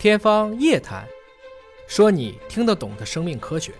天方夜谭，说你听得懂的生命科学。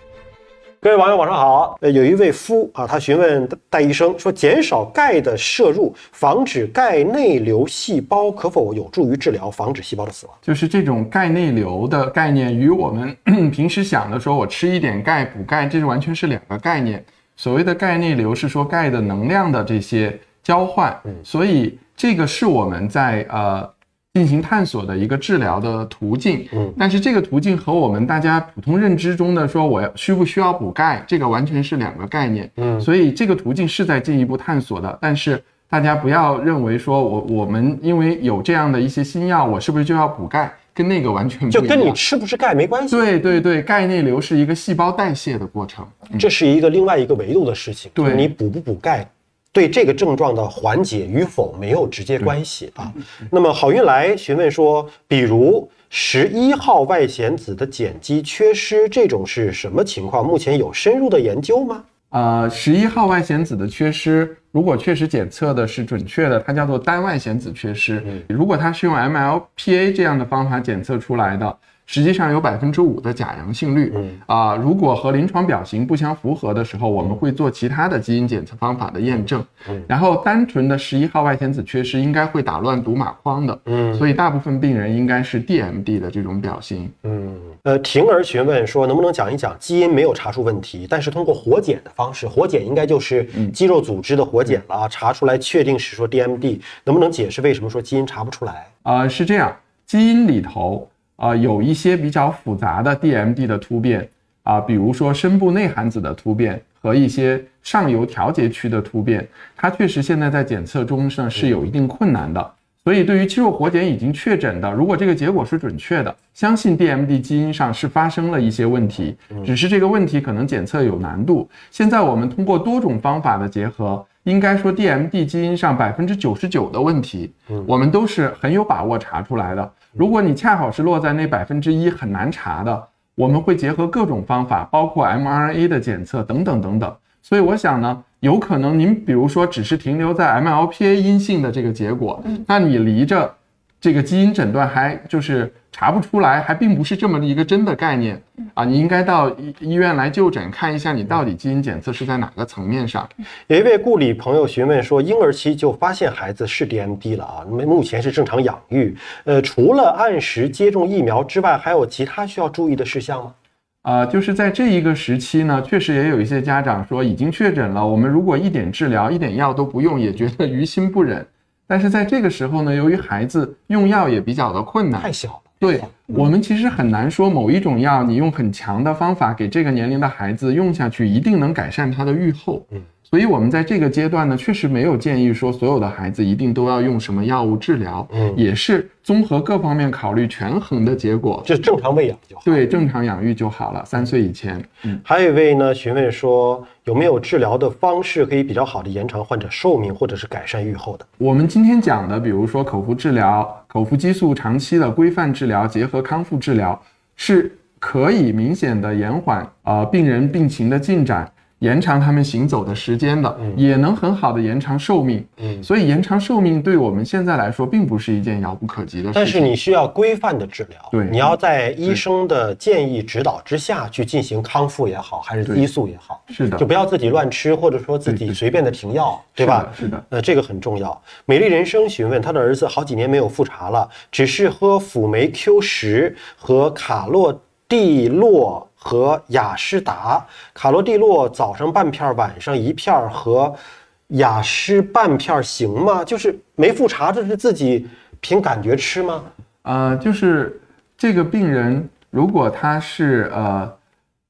各位网友晚上好。呃，有一位夫啊，他询问戴医生说，减少钙的摄入，防止钙内流细胞，可否有助于治疗，防止细胞的死亡？就是这种钙内流的概念，与我们 平时想的说我吃一点钙补钙，这是完全是两个概念。所谓的钙内流是说钙的能量的这些交换，所以这个是我们在呃。进行探索的一个治疗的途径，嗯，但是这个途径和我们大家普通认知中的说我要需不需要补钙，这个完全是两个概念，嗯，所以这个途径是在进一步探索的，但是大家不要认为说我我们因为有这样的一些新药，我是不是就要补钙，跟那个完全不就跟你吃不吃钙没关系。对对对，钙内流是一个细胞代谢的过程，这是一个另外一个维度的事情。对你补不补钙。对这个症状的缓解与否没有直接关系啊。那么好运来询问说，比如十一号外显子的碱基缺失，这种是什么情况？目前有深入的研究吗？呃，十一号外显子的缺失，如果确实检测的是准确的，它叫做单外显子缺失。如果它是用 MLPA 这样的方法检测出来的。实际上有百分之五的假阳性率，嗯。啊，如果和临床表型不相符合的时候，我们会做其他的基因检测方法的验证，嗯，然后单纯的十一号外显子缺失应该会打乱读码框的，嗯，所以大部分病人应该是 DMD 的这种表型，嗯，呃，婷儿询问说能不能讲一讲基因没有查出问题，但是通过活检的方式，活检应该就是肌肉组织的活检了啊，查出来确定是说 DMD，能不能解释为什么说基因查不出来？啊，是这样，基因里头。啊，有一些比较复杂的 DMD 的突变啊，比如说深部内含子的突变和一些上游调节区的突变，它确实现在在检测中呢是有一定困难的。所以对于肌肉活检已经确诊的，如果这个结果是准确的，相信 DMD 基因上是发生了一些问题，只是这个问题可能检测有难度。现在我们通过多种方法的结合，应该说 DMD 基因上百分之九十九的问题，我们都是很有把握查出来的。如果你恰好是落在那百分之一很难查的，我们会结合各种方法，包括 mRNA 的检测等等等等。所以我想呢，有可能您比如说只是停留在 MLPA 阴性的这个结果，那你离着这个基因诊断还就是。查不出来，还并不是这么一个真的概念啊！你应该到医医院来就诊，看一下你到底基因检测是在哪个层面上。有一位顾里朋友询问说，婴儿期就发现孩子是 DMD 了啊，那目前是正常养育，呃，除了按时接种疫苗之外，还有其他需要注意的事项吗？啊，就是在这一个时期呢，确实也有一些家长说已经确诊了，我们如果一点治疗、一点药都不用，也觉得于心不忍。但是在这个时候呢，由于孩子用药也比较的困难，太小了。对我们其实很难说某一种药，你用很强的方法给这个年龄的孩子用下去，一定能改善他的预后。嗯。所以，我们在这个阶段呢，确实没有建议说所有的孩子一定都要用什么药物治疗，嗯，也是综合各方面考虑权衡的结果，就正常喂养就好，对，正常养育就好了。三岁以前，嗯，还有一位呢询问说有没有治疗的方式可以比较好的延长患者寿命或者是改善预后的？我们今天讲的，比如说口服治疗、口服激素长期的规范治疗结合康复治疗，是可以明显的延缓啊病人病情的进展。延长他们行走的时间的，也能很好的延长寿命。嗯，所以延长寿命对我们现在来说并不是一件遥不可及的事情。但是你需要规范的治疗，对，你要在医生的建议指导之下去进行康复也好，还是激素也好，是的，就不要自己乱吃，或者说自己随便的停药，对吧？是的，呃，这个很重要。美丽人生询问他的儿子好几年没有复查了，只是喝辅酶 Q 十和卡洛地洛。和雅诗达卡罗蒂洛早上半片，晚上一片和雅诗半片行吗？就是没复查，这是自己凭感觉吃吗？呃，就是这个病人如果他是呃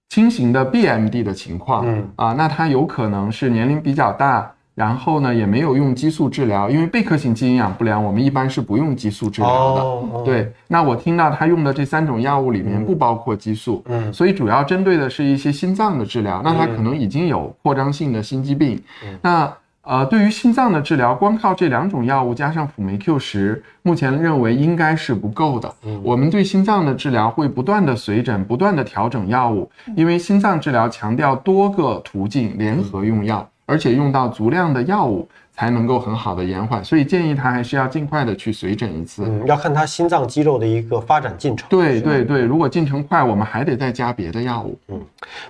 轻型的 BMD 的情况，嗯啊，那他有可能是年龄比较大。然后呢，也没有用激素治疗，因为贝壳型基因养不良，我们一般是不用激素治疗的。对，那我听到他用的这三种药物里面不包括激素，嗯，所以主要针对的是一些心脏的治疗。那他可能已经有扩张性的心肌病。那呃，对于心脏的治疗，光靠这两种药物加上辅酶 Q 十，目前认为应该是不够的。我们对心脏的治疗会不断的随诊，不断的调整药物，因为心脏治疗强调多个途径联合用药。而且用到足量的药物才能够很好的延缓，所以建议他还是要尽快的去随诊一次。嗯，要看他心脏肌肉的一个发展进程。对对对，如果进程快，我们还得再加别的药物。嗯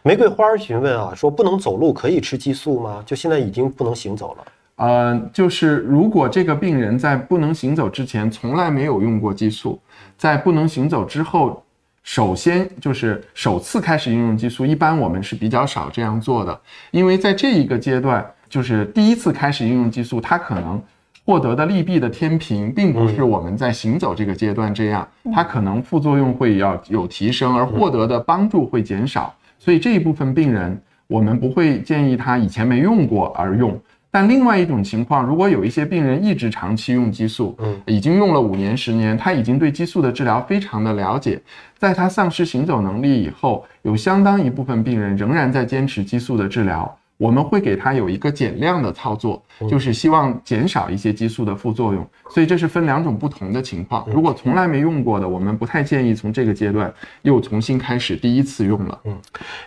玫瑰花询问啊，说不能走路可以吃激素吗？就现在已经不能行走了。呃，就是如果这个病人在不能行走之前从来没有用过激素，在不能行走之后，首先就是首次开始应用激素，一般我们是比较少这样做的，因为在这一个阶段，就是第一次开始应用激素，它可能获得的利弊的天平，并不是我们在行走这个阶段这样，它可能副作用会要有提升，而获得的帮助会减少，所以这一部分病人，我们不会建议他以前没用过而用。但另外一种情况，如果有一些病人一直长期用激素，嗯，已经用了五年、十年，他已经对激素的治疗非常的了解，在他丧失行走能力以后，有相当一部分病人仍然在坚持激素的治疗。我们会给他有一个减量的操作，就是希望减少一些激素的副作用。所以这是分两种不同的情况。如果从来没用过的，我们不太建议从这个阶段又重新开始第一次用了。嗯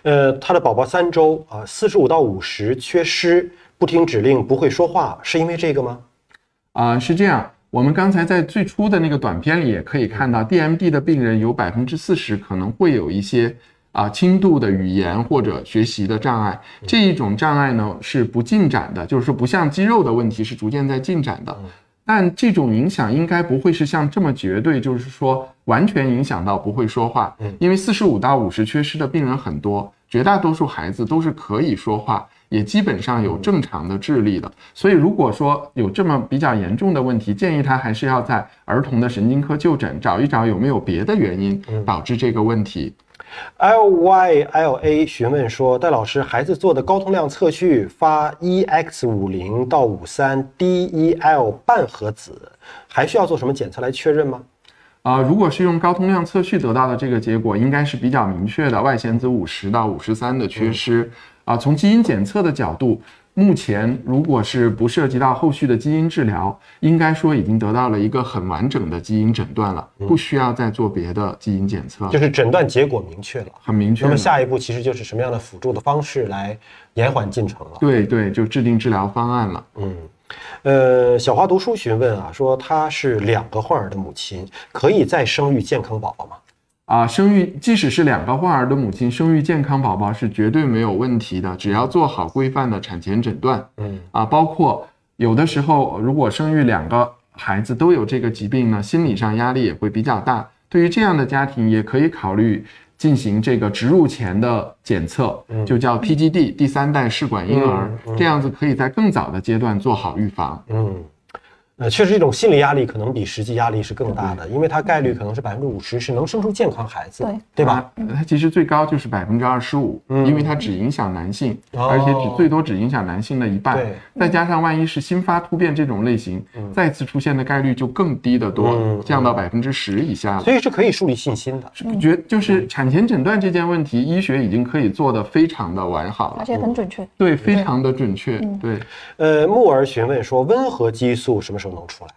呃，他的宝宝三周啊，四十五到五十，缺失，不听指令，不会说话，是因为这个吗？啊、是这样。我们刚才在最初的那个短片里也可以看到，DMD 的病人有百分之四十可能会有一些啊轻度的语言或者学习的障碍。这一种障碍呢是不进展的，就是说不像肌肉的问题是逐渐在进展的。但这种影响应该不会是像这么绝对，就是说完全影响到不会说话。因为四十五到五十缺失的病人很多，绝大多数孩子都是可以说话，也基本上有正常的智力的。所以如果说有这么比较严重的问题，建议他还是要在儿童的神经科就诊，找一找有没有别的原因导致这个问题。L Y L A 询问说，戴老师，孩子做的高通量测序发 E X 五零到五三 D E L 半核子，还需要做什么检测来确认吗？啊、如果是用高通量测序得到的这个结果，应该是比较明确的，外显子五十到五十三的缺失。啊、从基因检测的角度，目前如果是不涉及到后续的基因治疗，应该说已经得到了一个很完整的基因诊断了，不需要再做别的基因检测，就是诊断结果明确了。很明确。那么下一步其实就是什么样的辅助的方式来延缓进程了。对对，就制定治疗方案了。嗯，呃，小花读书询问啊，说她是两个患儿的母亲，可以再生育健康宝宝吗？啊，生育即使是两个患儿的母亲，生育健康宝宝是绝对没有问题的，只要做好规范的产前诊断。嗯啊，包括有的时候如果生育两个孩子都有这个疾病呢，心理上压力也会比较大。对于这样的家庭，也可以考虑进行这个植入前的检测，就叫 PGD 第三代试管婴儿，这样子可以在更早的阶段做好预防。嗯。呃，确实，这种心理压力可能比实际压力是更大的，因为它概率可能是百分之五十是能生出健康孩子，对对吧？它？它其实最高就是百分之二十五，嗯因为它只影响男性，哦而且只最多只影响男性的一半对。再加上万一是新发突变这种类型，再次出现的概率就更低得多，嗯降到百分之十以下了。所以是可以树立信心的。觉就是产前诊断这件问题，医学已经可以做得非常的完好了而，且很准确。对，非常的准确，嗯对。呃，木儿询问说，温和激素什么时候能出来？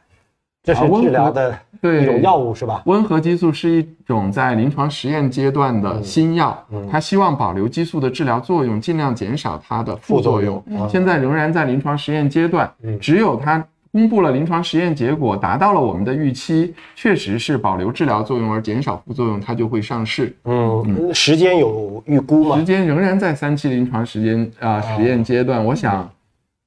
这是治疗的对一种药物是吧？温和激素是一种在临床实验阶段的新药，它希望保留激素的治疗作用，尽量减少它的副作用。副作用现在仍然在临床实验阶段，只有它公布了临床实验结果，达到了我们的预期，确实是保留治疗作用而减少副作用，它就会上市。嗯，时间有预估吗时？间仍然在三期临床时间啊、实验阶段，我想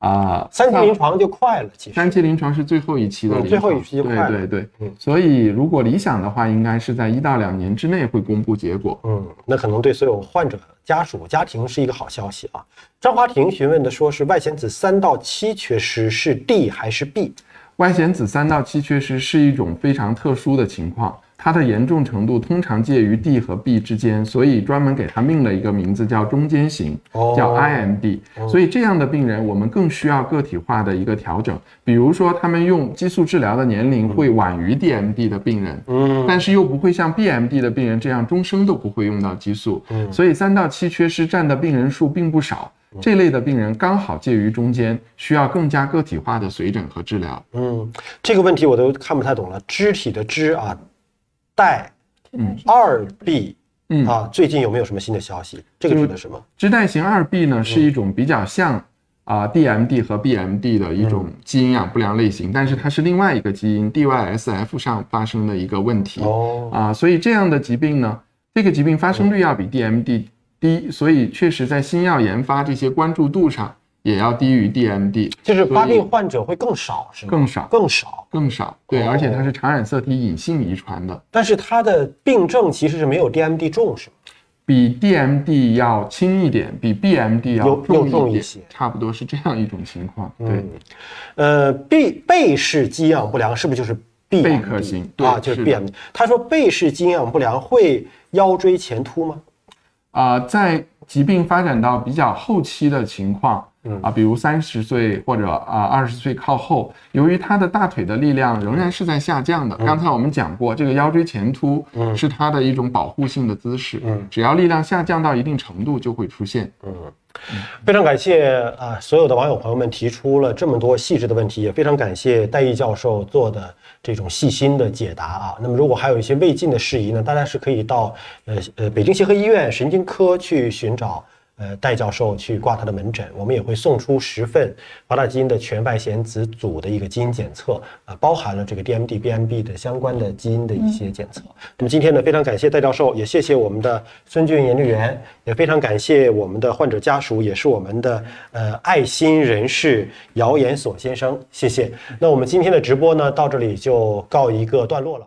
啊，三期临床就快了，其实。三期临床是最后一期的临床，嗯最后一期就快了对对对，嗯所以如果理想的话，应该是在一到两年之内会公布结果。嗯，那可能对所有患者家属、家庭是一个好消息啊。张华婷询问的说是外显子三到七缺失是 D 还是 B？外显子三到七缺失是一种非常特殊的情况，它的严重程度通常介于 D 和 B 之间，所以专门给它命了一个名字叫中间型，哦叫 IMD。所以这样的病人，我们更需要个体化的一个调整。比如说，他们用激素治疗的年龄会晚于 DMD 的病人，嗯，但是又不会像 BMD 的病人这样终生都不会用到激素。所以三到七缺失占的病人数并不少。这类的病人刚好介于中间，需要更加个体化的随诊和治疗。嗯，这个问题我都看不太懂了。肢体的肢啊，带嗯二 B 嗯啊，最近有没有什么新的消息？这个指的什么？支带型二 B 呢是一种比较像啊、DMD 和 BMD 的一种基因营养不良类型，但是它是另外一个基因 DYSF 上发生的一个问题。哦，啊，所以这样的疾病呢，这个疾病发生率要比 DMD 低，所以确实在新药研发这些关注度上也要低于 DMD，就是发病患者会更少，是吗？更少更少，更少。对，哦而且它是常染色体隐性遗传的，但是它的病症其实是没有 DMD 重，是吗？比 DMD 要轻一点，比 BMD 要又又重一点重一些，差不多是这样一种情况。对。嗯，呃，贝贝氏肌营养不良是不是就是 BMD 贝壳型对啊？就是 BMD。他说贝氏肌营养不良会腰椎前凸吗？啊、在疾病发展到比较后期的情况，嗯啊，比如三十岁或者啊二十岁靠后，由于他的大腿的力量仍然是在下降的。刚才我们讲过，这个腰椎前凸嗯是它的一种保护性的姿势，嗯只要力量下降到一定程度就会出现。嗯非常感谢啊，所有的网友朋友们提出了这么多细致的问题，也非常感谢戴毅教授做的这种细心的解答啊。那么如果还有一些未尽的事宜呢，大家是可以到呃呃北京协和医院神经科去寻找。呃，戴教授去挂他的门诊，我们也会送出十份华大基因的全外显子组的一个基因检测，啊，包含了这个 DMD、BMB 的相关的基因的一些检测。那么今天呢，非常感谢戴教授，也谢谢我们的孙俊研究员，也非常感谢我们的患者家属，也是我们的呃爱心人士姚延锁先生，谢谢。那我们今天的直播呢，到这里就告一个段落了。